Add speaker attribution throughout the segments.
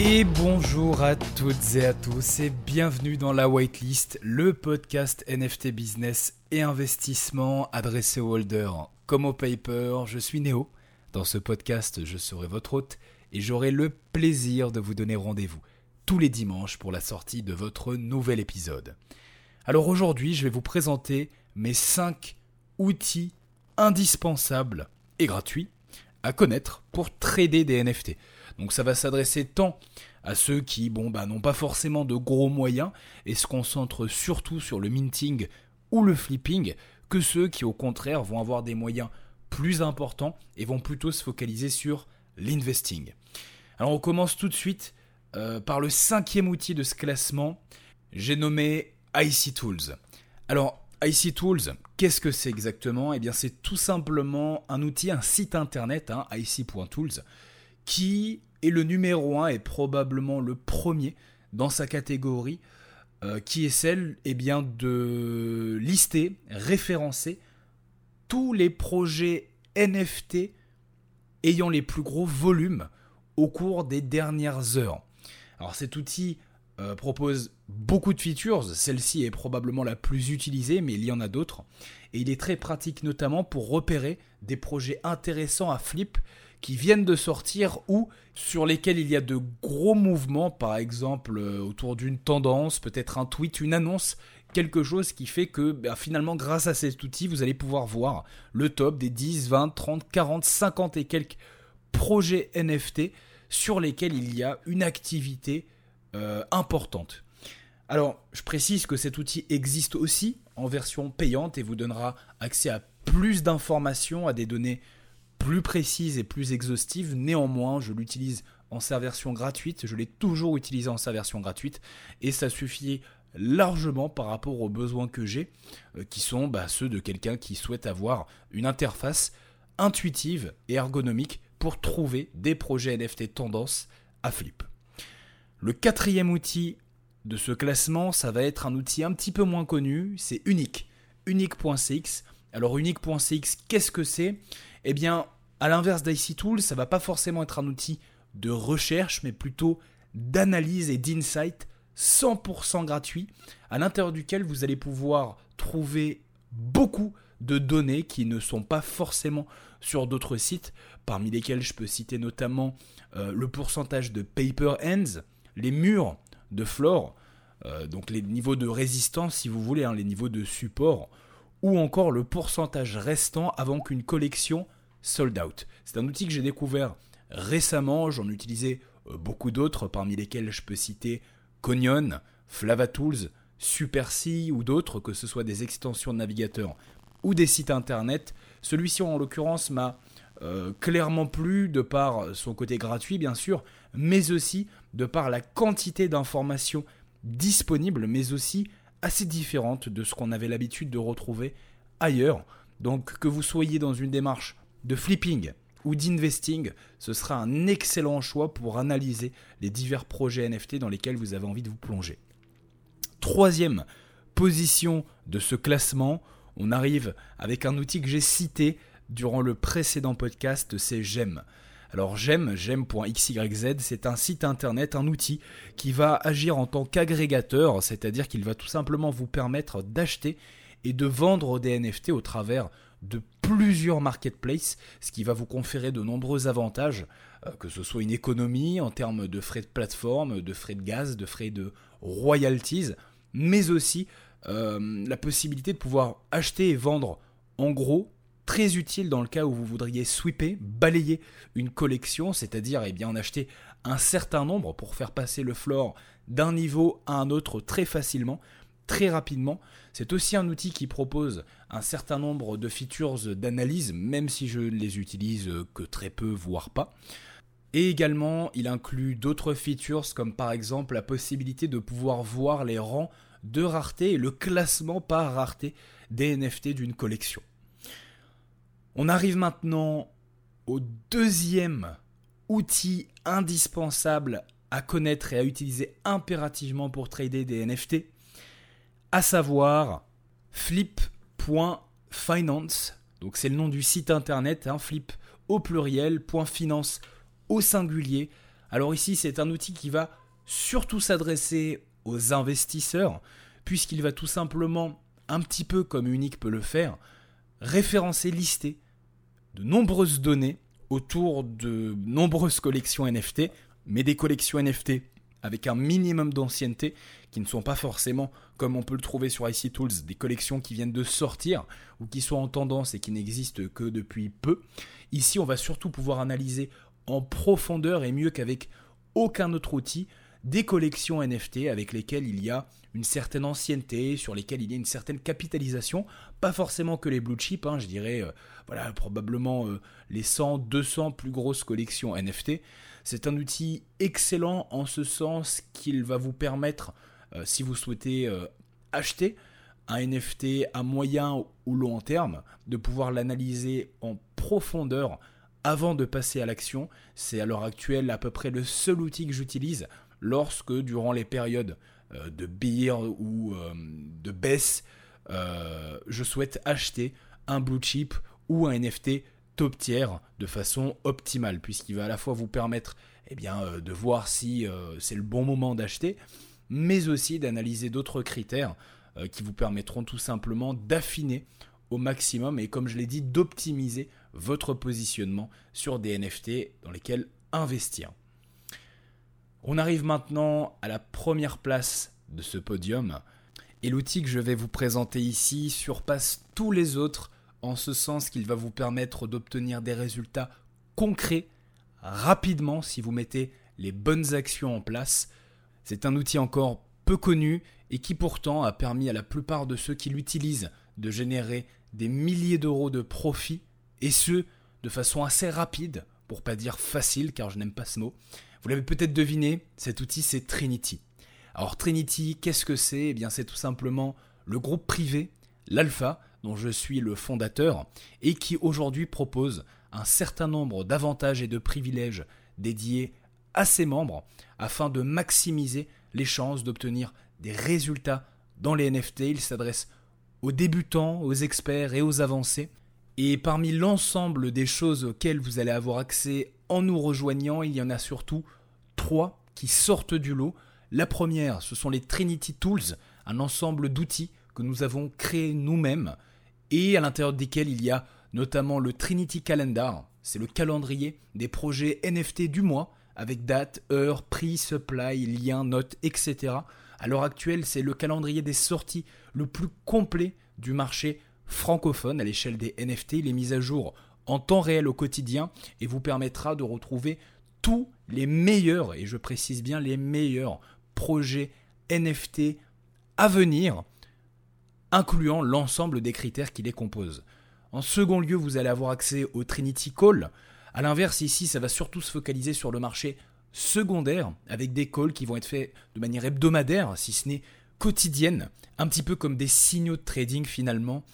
Speaker 1: Et bonjour à toutes et à tous et bienvenue dans la Whitelist, le podcast NFT business et investissement adressé aux holders comme aux paper. Je suis Néo. Dans ce podcast, je serai votre hôte et j'aurai le plaisir de vous donner rendez-vous tous les dimanches pour la sortie de votre nouvel épisode. Alors aujourd'hui, je vais vous présenter mes 5 outils indispensables et gratuits à connaître pour trader des NFT. Donc ça va s'adresser tant à ceux qui bon bah n'ont pas forcément de gros moyens et se concentrent surtout sur le minting ou le flipping que ceux qui au contraire vont avoir des moyens plus importants et vont plutôt se focaliser sur l'investing. Alors on commence tout de suite euh, par le cinquième outil de ce classement, j'ai nommé IC Tools. Alors IC Tools, qu'est-ce que c'est exactement? Eh bien c'est tout simplement un outil, un site internet, hein, ic.tools, qui est le numéro 1 et probablement le premier dans sa catégorie, euh, qui est celle eh bien, de lister, référencer tous les projets NFT ayant les plus gros volumes au cours des dernières heures. Alors cet outil euh, propose beaucoup de features, celle-ci est probablement la plus utilisée, mais il y en a d'autres, et il est très pratique notamment pour repérer des projets intéressants à flip qui viennent de sortir ou sur lesquels il y a de gros mouvements, par exemple euh, autour d'une tendance, peut-être un tweet, une annonce, quelque chose qui fait que ben, finalement grâce à cet outil, vous allez pouvoir voir le top des 10, 20, 30, 40, 50 et quelques projets NFT sur lesquels il y a une activité euh, importante. Alors, je précise que cet outil existe aussi en version payante et vous donnera accès à plus d'informations, à des données plus précise et plus exhaustive. Néanmoins, je l'utilise en sa version gratuite. Je l'ai toujours utilisé en sa version gratuite. Et ça suffit largement par rapport aux besoins que j'ai, euh, qui sont bah, ceux de quelqu'un qui souhaite avoir une interface intuitive et ergonomique pour trouver des projets NFT tendance à flip. Le quatrième outil de ce classement, ça va être un outil un petit peu moins connu, c'est Unique. Unique.cx. Alors Unique.cx, qu'est-ce que c'est? Eh bien, à l'inverse d'IC Tool, ça va pas forcément être un outil de recherche, mais plutôt d'analyse et d'insight 100% gratuit, à l'intérieur duquel vous allez pouvoir trouver beaucoup de données qui ne sont pas forcément sur d'autres sites, parmi lesquels je peux citer notamment euh, le pourcentage de paper ends, les murs de floor, euh, donc les niveaux de résistance si vous voulez, hein, les niveaux de support, ou encore le pourcentage restant avant qu'une collection sold out. C'est un outil que j'ai découvert récemment, j'en utilisais euh, beaucoup d'autres, parmi lesquels je peux citer Cognon, FlavaTools, SuperC ou d'autres, que ce soit des extensions de navigateur ou des sites internet. Celui-ci en l'occurrence m'a euh, clairement plu de par son côté gratuit bien sûr, mais aussi de par la quantité d'informations disponibles, mais aussi assez différente de ce qu'on avait l'habitude de retrouver ailleurs. Donc que vous soyez dans une démarche de flipping ou d'investing, ce sera un excellent choix pour analyser les divers projets NFT dans lesquels vous avez envie de vous plonger. Troisième position de ce classement, on arrive avec un outil que j'ai cité durant le précédent podcast, c'est GEM. Alors j'aime, j'aime.xyz, c'est un site internet, un outil qui va agir en tant qu'agrégateur, c'est-à-dire qu'il va tout simplement vous permettre d'acheter et de vendre des NFT au travers de plusieurs marketplaces, ce qui va vous conférer de nombreux avantages, euh, que ce soit une économie en termes de frais de plateforme, de frais de gaz, de frais de royalties, mais aussi euh, la possibilité de pouvoir acheter et vendre en gros très utile dans le cas où vous voudriez sweeper, balayer une collection, c'est-à-dire eh en acheter un certain nombre pour faire passer le floor d'un niveau à un autre très facilement, très rapidement. C'est aussi un outil qui propose un certain nombre de features d'analyse, même si je ne les utilise que très peu, voire pas. Et également, il inclut d'autres features comme par exemple la possibilité de pouvoir voir les rangs de rareté et le classement par rareté des NFT d'une collection. On arrive maintenant au deuxième outil indispensable à connaître et à utiliser impérativement pour trader des NFT, à savoir flip.finance. Donc c'est le nom du site internet, hein, flip au pluriel, .finance au singulier. Alors ici, c'est un outil qui va surtout s'adresser aux investisseurs, puisqu'il va tout simplement, un petit peu comme Unique peut le faire, référencer, lister de nombreuses données autour de nombreuses collections NFT, mais des collections NFT avec un minimum d'ancienneté, qui ne sont pas forcément, comme on peut le trouver sur IC Tools, des collections qui viennent de sortir ou qui sont en tendance et qui n'existent que depuis peu. Ici, on va surtout pouvoir analyser en profondeur et mieux qu'avec aucun autre outil des collections NFT avec lesquelles il y a certaine ancienneté, sur lesquelles il y a une certaine capitalisation, pas forcément que les blue chips, hein, je dirais, euh, voilà, probablement euh, les 100, 200 plus grosses collections NFT. C'est un outil excellent en ce sens qu'il va vous permettre, euh, si vous souhaitez acheter un NFT à moyen ou long terme, de pouvoir l'analyser en profondeur avant de passer à l'action. C'est à l'heure actuelle à peu près le seul outil que j'utilise lorsque durant les périodes de beer ou euh, de baisse, euh, je souhaite acheter un blue chip ou un NFT top tier de façon optimale, puisqu'il va à la fois vous permettre eh de voir si c'est le bon moment d'acheter, mais aussi d'analyser d'autres critères qui vous permettront tout simplement d'affiner au maximum et comme je l'ai dit, d'optimiser votre positionnement sur des NFT dans lesquels investir. On arrive maintenant à la première place de ce podium. Et l'outil que je vais vous présenter ici surpasse tous les autres en ce sens qu'il va vous permettre d'obtenir des résultats concrets rapidement si vous mettez les bonnes actions en place. C'est un outil encore peu connu et qui pourtant a permis à la plupart de ceux qui l'utilisent de générer des milliers d'euros de profit et ce de façon assez rapide, pour pas dire facile car je n'aime pas ce mot. Vous l'avez peut-être deviné, cet outil c'est Trinity. Alors Trinity, qu'est-ce que c'est? Eh bien c'est tout simplement le groupe privé, l'Alpha, dont je suis le fondateur, et qui aujourd'hui propose un certain nombre d'avantages et de privilèges dédiés à ses membres afin de maximiser les chances d'obtenir des résultats dans les NFT. Il s'adresse aux débutants, aux experts et aux avancés. Et parmi l'ensemble des choses auxquelles vous allez avoir accès en nous rejoignant, il y en a surtout qui sortent du lot. La première, ce sont les Trinity Tools, un ensemble d'outils que nous avons créés nous-mêmes et à l'intérieur desquels il y a notamment le Trinity Calendar, c'est le calendrier des projets NFT du mois avec date, heure, prix, supply, lien, notes, etc. À l'heure actuelle, c'est le calendrier des sorties le plus complet du marché francophone à l'échelle des NFT. Il est mis à jour en temps réel au quotidien et vous permettra de retrouver les meilleurs, et je précise bien les meilleurs projets NFT à venir, incluant l'ensemble des critères qui les composent. En second lieu, vous allez avoir accès au Trinity Call. A l'inverse, ici, ça va surtout se focaliser sur le marché secondaire, avec des calls qui vont être faits de manière hebdomadaire, si ce n'est quotidienne, un petit peu comme des signaux de trading finalement,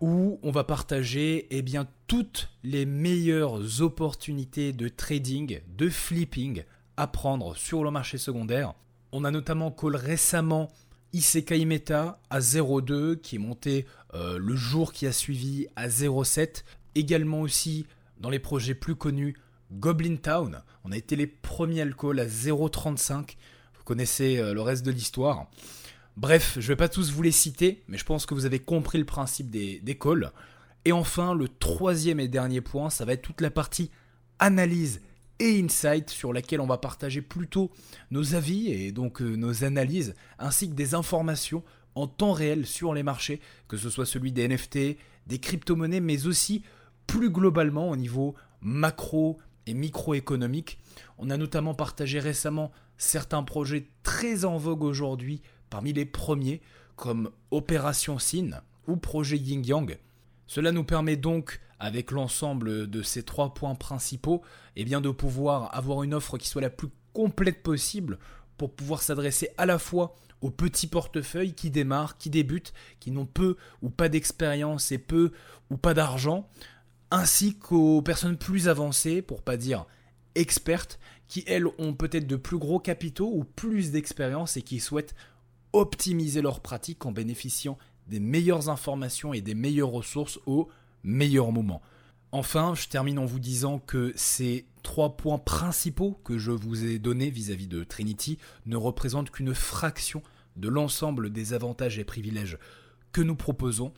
Speaker 1: où on va partager eh bien, toutes les meilleures opportunités de trading, de flipping à prendre sur le marché secondaire. On a notamment call récemment Isekai Meta à 0,2 qui est monté euh, le jour qui a suivi à 0,7. Également aussi dans les projets plus connus Goblin Town. On a été les premiers à le call à 0,35. Vous connaissez euh, le reste de l'histoire. Bref, je ne vais pas tous vous les citer, mais je pense que vous avez compris le principe des, calls. Et enfin, le troisième et dernier point, ça va être toute la partie analyse et insight sur laquelle on va partager plutôt nos avis et donc euh, nos analyses, ainsi que des informations en temps réel sur les marchés, que ce soit celui des NFT, des crypto-monnaies, mais aussi plus globalement au niveau macro et microéconomique. On a notamment partagé récemment certains projets très en vogue aujourd'hui parmi les premiers comme Opération Sin ou Projet Yin Yang. Cela nous permet donc, avec l'ensemble de ces trois points principaux, eh bien de pouvoir avoir une offre qui soit la plus complète possible pour pouvoir s'adresser à la fois aux petits portefeuilles qui démarrent, qui débutent, qui n'ont peu ou pas d'expérience et peu ou pas d'argent, ainsi qu'aux personnes plus avancées, pour pas dire expertes, qui elles ont peut-être de plus gros capitaux ou plus d'expérience et qui souhaitent optimiser leurs pratiques en bénéficiant des meilleures informations et des meilleures ressources au meilleur moment. Enfin, je termine en vous disant que ces trois points principaux que je vous ai donnés vis-à-vis de Trinity ne représentent qu'une fraction de l'ensemble des avantages et privilèges que nous proposons.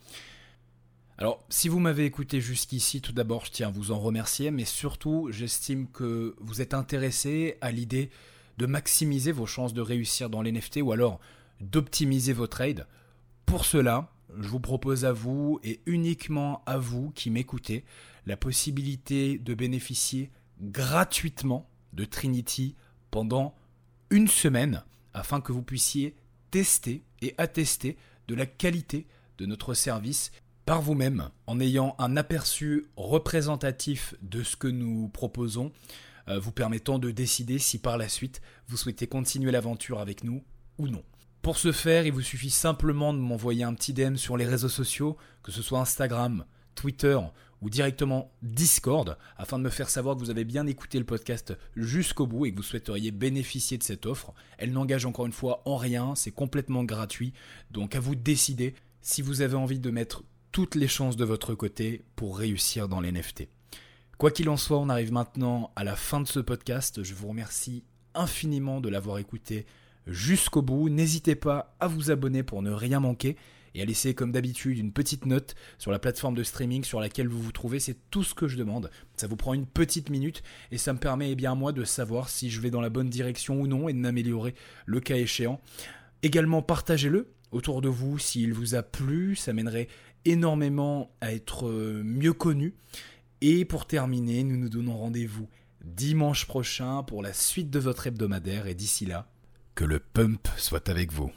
Speaker 1: Alors, si vous m'avez écouté jusqu'ici, tout d'abord, je tiens à vous en remercier, mais surtout, j'estime que vous êtes intéressé à l'idée de maximiser vos chances de réussir dans l'NFT ou alors d'optimiser vos trades. Pour cela, je vous propose à vous et uniquement à vous qui m'écoutez la possibilité de bénéficier gratuitement de Trinity pendant une semaine afin que vous puissiez tester et attester de la qualité de notre service par vous-même en ayant un aperçu représentatif de ce que nous proposons, euh, vous permettant de décider si par la suite vous souhaitez continuer l'aventure avec nous ou non. Pour ce faire, il vous suffit simplement de m'envoyer un petit DM sur les réseaux sociaux, que ce soit Instagram, Twitter ou directement Discord, afin de me faire savoir que vous avez bien écouté le podcast jusqu'au bout et que vous souhaiteriez bénéficier de cette offre. Elle n'engage encore une fois en rien, c'est complètement gratuit, donc à vous de décider si vous avez envie de mettre toutes les chances de votre côté pour réussir dans les NFT. Quoi qu'il en soit, on arrive maintenant à la fin de ce podcast. Je vous remercie infiniment de l'avoir écouté jusqu'au bout. N'hésitez pas à vous abonner pour ne rien manquer et à laisser comme d'habitude une petite note sur la plateforme de streaming sur laquelle vous vous trouvez. C'est tout ce que je demande. Ça vous prend une petite minute et ça me permet eh bien moi de savoir si je vais dans la bonne direction ou non et de le cas échéant. Également partagez-le autour de vous s'il vous a plu, ça mènerait énormément à être euh, mieux connu. Et pour terminer, nous nous donnons rendez-vous dimanche prochain pour la suite de votre hebdomadaire et d'ici là, que le pump soit avec vous.